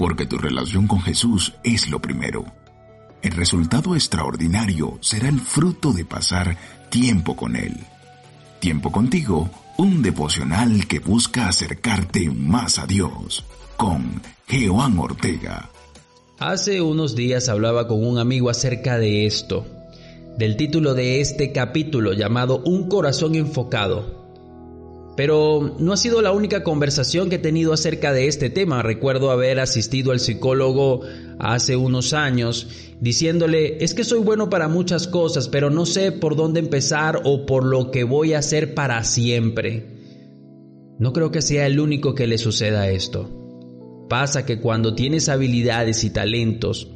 porque tu relación con Jesús es lo primero. El resultado extraordinario será el fruto de pasar tiempo con Él. Tiempo contigo, un devocional que busca acercarte más a Dios, con Jehová Ortega. Hace unos días hablaba con un amigo acerca de esto, del título de este capítulo llamado Un corazón enfocado. Pero no ha sido la única conversación que he tenido acerca de este tema. Recuerdo haber asistido al psicólogo hace unos años diciéndole, es que soy bueno para muchas cosas, pero no sé por dónde empezar o por lo que voy a hacer para siempre. No creo que sea el único que le suceda esto. Pasa que cuando tienes habilidades y talentos,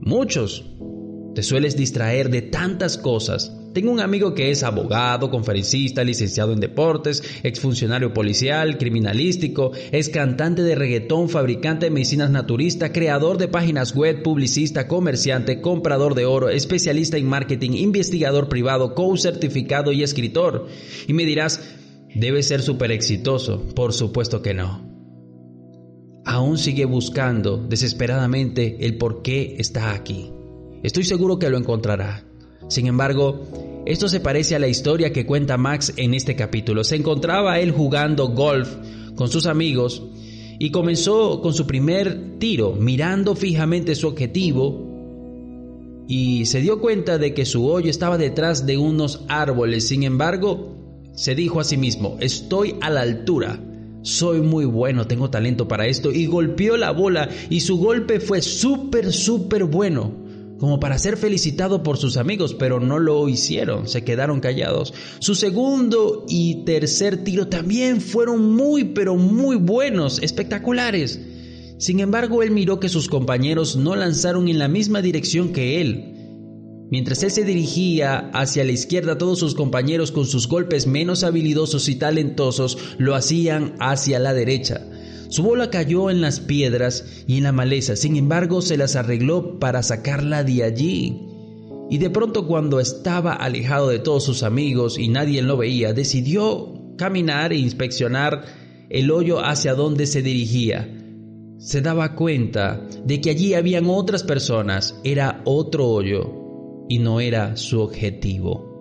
muchos, te sueles distraer de tantas cosas tengo un amigo que es abogado, conferencista, licenciado en deportes, exfuncionario policial, criminalístico, es cantante de reggaetón, fabricante de medicinas naturista, creador de páginas web, publicista, comerciante, comprador de oro, especialista en marketing, investigador privado, coach certificado y escritor. Y me dirás, debe ser súper exitoso. Por supuesto que no. Aún sigue buscando desesperadamente el por qué está aquí. Estoy seguro que lo encontrará. Sin embargo, esto se parece a la historia que cuenta Max en este capítulo. Se encontraba él jugando golf con sus amigos y comenzó con su primer tiro, mirando fijamente su objetivo y se dio cuenta de que su hoyo estaba detrás de unos árboles. Sin embargo, se dijo a sí mismo, estoy a la altura, soy muy bueno, tengo talento para esto y golpeó la bola y su golpe fue súper, súper bueno como para ser felicitado por sus amigos, pero no lo hicieron, se quedaron callados. Su segundo y tercer tiro también fueron muy, pero muy buenos, espectaculares. Sin embargo, él miró que sus compañeros no lanzaron en la misma dirección que él. Mientras él se dirigía hacia la izquierda, todos sus compañeros con sus golpes menos habilidosos y talentosos lo hacían hacia la derecha. Su bola cayó en las piedras y en la maleza, sin embargo se las arregló para sacarla de allí. Y de pronto cuando estaba alejado de todos sus amigos y nadie lo veía, decidió caminar e inspeccionar el hoyo hacia donde se dirigía. Se daba cuenta de que allí habían otras personas, era otro hoyo y no era su objetivo.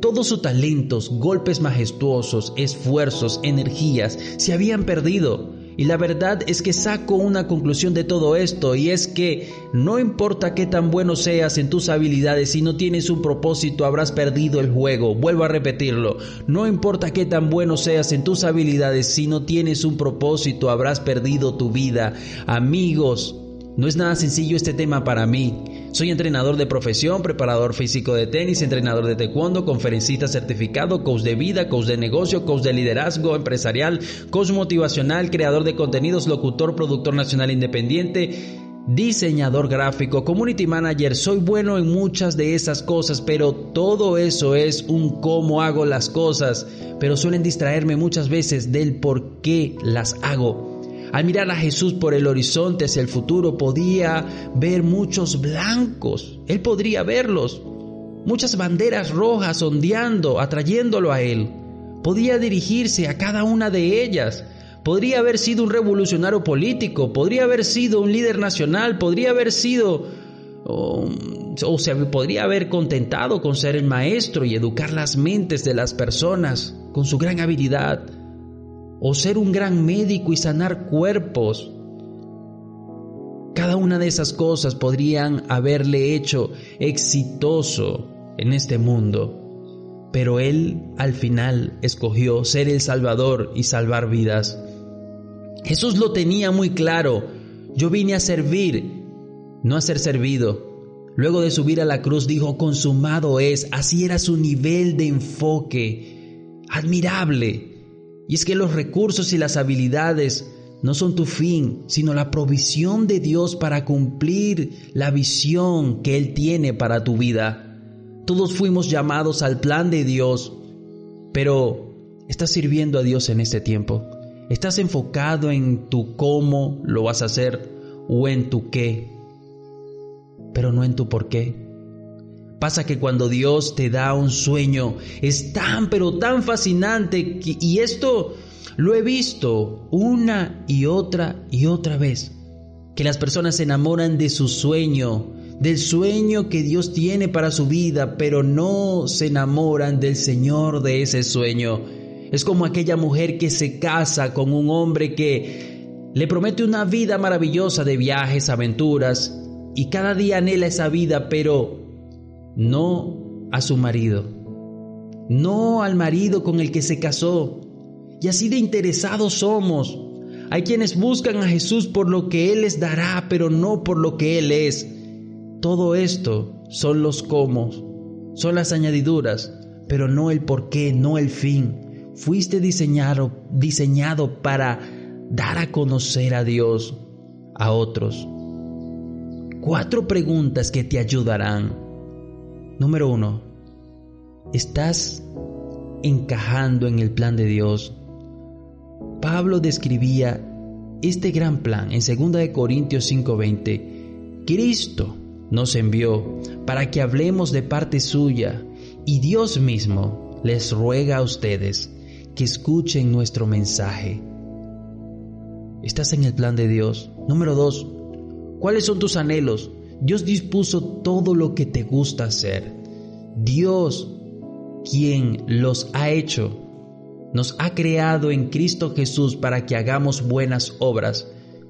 Todos sus talentos, golpes majestuosos, esfuerzos, energías se habían perdido. Y la verdad es que saco una conclusión de todo esto y es que no importa qué tan bueno seas en tus habilidades, si no tienes un propósito habrás perdido el juego. Vuelvo a repetirlo. No importa qué tan bueno seas en tus habilidades, si no tienes un propósito habrás perdido tu vida. Amigos, no es nada sencillo este tema para mí. Soy entrenador de profesión, preparador físico de tenis, entrenador de taekwondo, conferencista certificado, coach de vida, coach de negocio, coach de liderazgo empresarial, coach motivacional, creador de contenidos, locutor, productor nacional independiente, diseñador gráfico, community manager. Soy bueno en muchas de esas cosas, pero todo eso es un cómo hago las cosas, pero suelen distraerme muchas veces del por qué las hago. Al mirar a Jesús por el horizonte hacia el futuro podía ver muchos blancos. Él podría verlos. Muchas banderas rojas ondeando, atrayéndolo a Él. Podía dirigirse a cada una de ellas. Podría haber sido un revolucionario político, podría haber sido un líder nacional, podría haber sido o, o se podría haber contentado con ser el maestro y educar las mentes de las personas con su gran habilidad o ser un gran médico y sanar cuerpos. Cada una de esas cosas podrían haberle hecho exitoso en este mundo, pero él al final escogió ser el Salvador y salvar vidas. Jesús lo tenía muy claro. Yo vine a servir, no a ser servido. Luego de subir a la cruz dijo, consumado es. Así era su nivel de enfoque. Admirable. Y es que los recursos y las habilidades no son tu fin, sino la provisión de Dios para cumplir la visión que Él tiene para tu vida. Todos fuimos llamados al plan de Dios, pero ¿estás sirviendo a Dios en este tiempo? ¿Estás enfocado en tu cómo lo vas a hacer o en tu qué, pero no en tu por qué? Pasa que cuando Dios te da un sueño es tan pero tan fascinante y esto Lo he visto una y otra y otra vez. Que las personas se enamoran de su sueño, del sueño que Dios tiene para su vida, pero no se enamoran del Señor de ese sueño. Es como aquella mujer que se casa con un hombre que le promete una vida maravillosa de viajes, aventuras, y cada día anhela esa vida, pero no a su marido, no al marido con el que se casó. Y así de interesados somos. Hay quienes buscan a Jesús por lo que Él les dará, pero no por lo que Él es. Todo esto son los cómo, son las añadiduras, pero no el por qué, no el fin. Fuiste diseñado, diseñado para dar a conocer a Dios a otros. Cuatro preguntas que te ayudarán. Número uno, ¿estás encajando en el plan de Dios? Pablo describía este gran plan en 2 Corintios 5:20. Cristo nos envió para que hablemos de parte suya y Dios mismo les ruega a ustedes que escuchen nuestro mensaje. ¿Estás en el plan de Dios? Número dos, ¿cuáles son tus anhelos? Dios dispuso todo lo que te gusta hacer. Dios, quien los ha hecho, nos ha creado en Cristo Jesús para que hagamos buenas obras,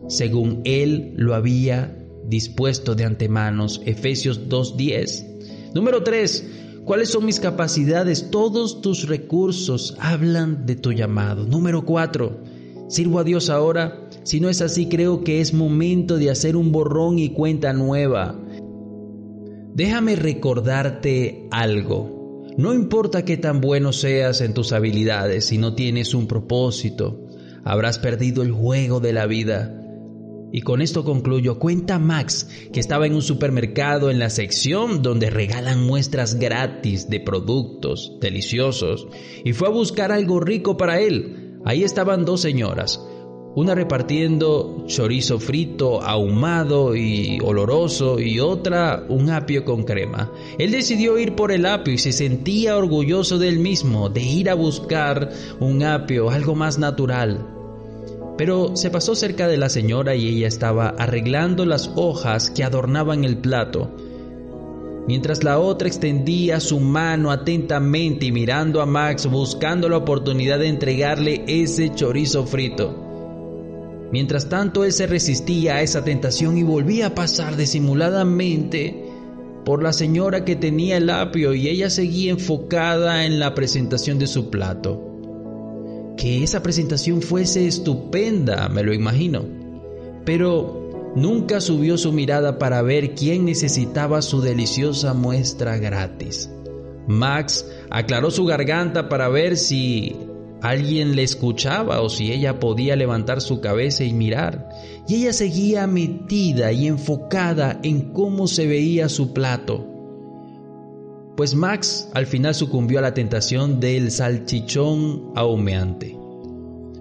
según Él lo había dispuesto de antemano. Efesios 2.10. Número 3. ¿Cuáles son mis capacidades? Todos tus recursos hablan de tu llamado. Número 4. ¿Sirvo a Dios ahora? Si no es así, creo que es momento de hacer un borrón y cuenta nueva. Déjame recordarte algo. No importa qué tan bueno seas en tus habilidades, si no tienes un propósito, habrás perdido el juego de la vida. Y con esto concluyo. Cuenta Max que estaba en un supermercado en la sección donde regalan muestras gratis de productos deliciosos y fue a buscar algo rico para él. Ahí estaban dos señoras, una repartiendo chorizo frito, ahumado y oloroso y otra un apio con crema. Él decidió ir por el apio y se sentía orgulloso de él mismo, de ir a buscar un apio, algo más natural. Pero se pasó cerca de la señora y ella estaba arreglando las hojas que adornaban el plato, mientras la otra extendía su mano atentamente y mirando a Max buscando la oportunidad de entregarle ese chorizo frito. Mientras tanto él se resistía a esa tentación y volvía a pasar disimuladamente por la señora que tenía el apio y ella seguía enfocada en la presentación de su plato que esa presentación fuese estupenda, me lo imagino. Pero nunca subió su mirada para ver quién necesitaba su deliciosa muestra gratis. Max aclaró su garganta para ver si alguien le escuchaba o si ella podía levantar su cabeza y mirar. Y ella seguía metida y enfocada en cómo se veía su plato. Pues Max al final sucumbió a la tentación del salchichón ahumeante.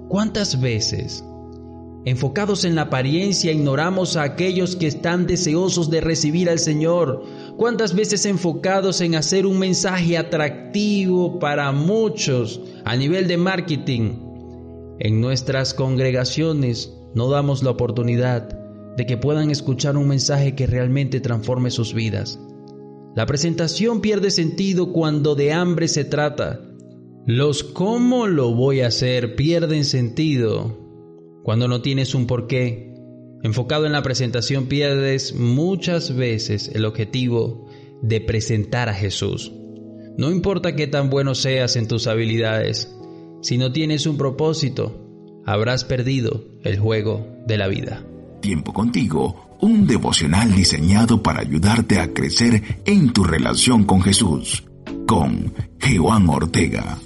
¿Cuántas veces, enfocados en la apariencia, ignoramos a aquellos que están deseosos de recibir al Señor? ¿Cuántas veces enfocados en hacer un mensaje atractivo para muchos a nivel de marketing? En nuestras congregaciones no damos la oportunidad de que puedan escuchar un mensaje que realmente transforme sus vidas. La presentación pierde sentido cuando de hambre se trata. Los cómo lo voy a hacer pierden sentido cuando no tienes un porqué. Enfocado en la presentación pierdes muchas veces el objetivo de presentar a Jesús. No importa qué tan bueno seas en tus habilidades, si no tienes un propósito, habrás perdido el juego de la vida. Tiempo contigo un devocional diseñado para ayudarte a crecer en tu relación con Jesús, con Juan Ortega.